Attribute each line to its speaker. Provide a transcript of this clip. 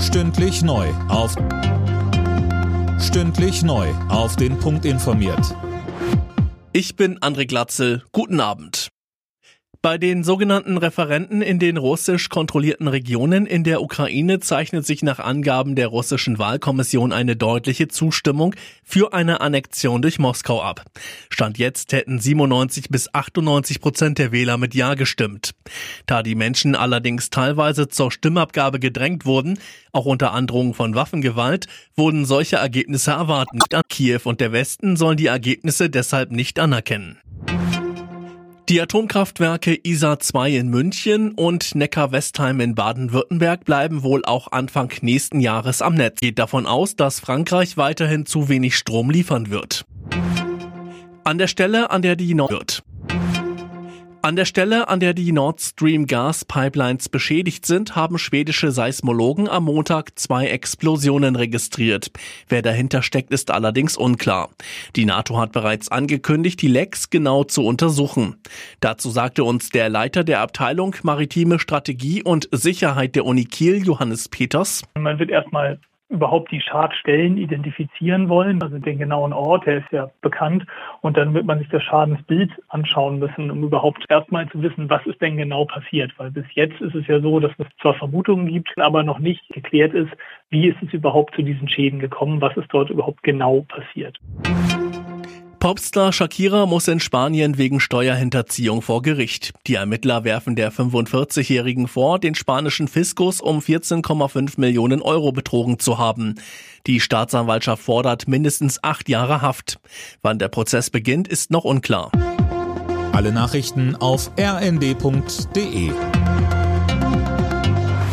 Speaker 1: Stündlich neu auf Stündlich neu auf den Punkt informiert.
Speaker 2: Ich bin André Glatzel. Guten Abend. Bei den sogenannten Referenten in den russisch kontrollierten Regionen in der Ukraine zeichnet sich nach Angaben der russischen Wahlkommission eine deutliche Zustimmung für eine Annexion durch Moskau ab. Stand jetzt hätten 97 bis 98 Prozent der Wähler mit Ja gestimmt. Da die Menschen allerdings teilweise zur Stimmabgabe gedrängt wurden, auch unter Androhung von Waffengewalt, wurden solche Ergebnisse erwartet. Kiew und der Westen sollen die Ergebnisse deshalb nicht anerkennen. Die Atomkraftwerke ISA 2 in München und Neckar-Westheim in Baden-Württemberg bleiben wohl auch Anfang nächsten Jahres am Netz. Geht davon aus, dass Frankreich weiterhin zu wenig Strom liefern wird. An der Stelle, an der die Nord wird. An der Stelle, an der die Nord Stream Gas Pipelines beschädigt sind, haben schwedische Seismologen am Montag zwei Explosionen registriert. Wer dahinter steckt, ist allerdings unklar. Die NATO hat bereits angekündigt, die Lecks genau zu untersuchen. Dazu sagte uns der Leiter der Abteilung Maritime Strategie und Sicherheit der Uni Kiel, Johannes Peters.
Speaker 3: Man wird erstmal überhaupt die Schadstellen identifizieren wollen, also den genauen Ort, der ist ja bekannt. Und dann wird man sich das Schadensbild anschauen müssen, um überhaupt erstmal zu wissen, was ist denn genau passiert. Weil bis jetzt ist es ja so, dass es zwar Vermutungen gibt, aber noch nicht geklärt ist, wie ist es überhaupt zu diesen Schäden gekommen, was ist dort überhaupt genau passiert.
Speaker 2: Popstar Shakira muss in Spanien wegen Steuerhinterziehung vor Gericht. Die Ermittler werfen der 45-Jährigen vor, den spanischen Fiskus um 14,5 Millionen Euro betrogen zu haben. Die Staatsanwaltschaft fordert mindestens acht Jahre Haft. Wann der Prozess beginnt, ist noch unklar.
Speaker 1: Alle Nachrichten auf rnd.de